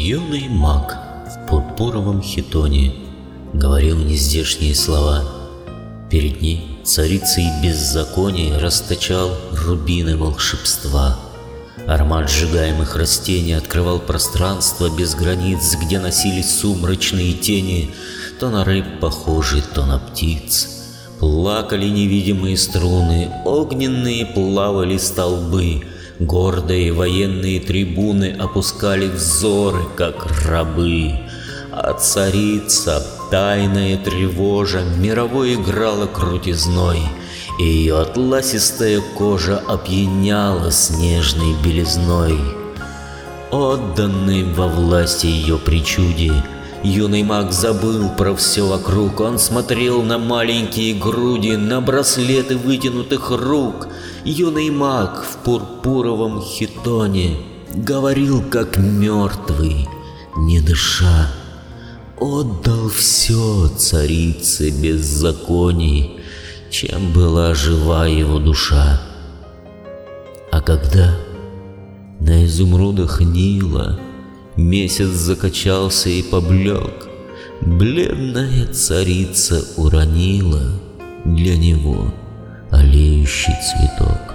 Юный маг в пурпуровом хитоне Говорил нездешние слова. Перед ней царицей беззакония Расточал рубины волшебства. Аромат сжигаемых растений открывал пространство без границ, Где носились сумрачные тени, То на рыб похожие, то на птиц. Плакали невидимые струны, огненные плавали столбы, Гордые военные трибуны опускали взоры, как рабы. А царица, тайная тревожа, мировой играла крутизной, И ее атласистая кожа опьяняла снежной белизной. Отданный во власти ее причуде, Юный маг забыл про все вокруг, Он смотрел на маленькие груди, На браслеты вытянутых рук. Юный маг в пурпуровом хитоне Говорил, как мертвый, не дыша. Отдал все царице беззаконий, Чем была жива его душа. А когда на изумрудах Нила Месяц закачался и поблек. Бледная царица уронила Для него олеющий цветок.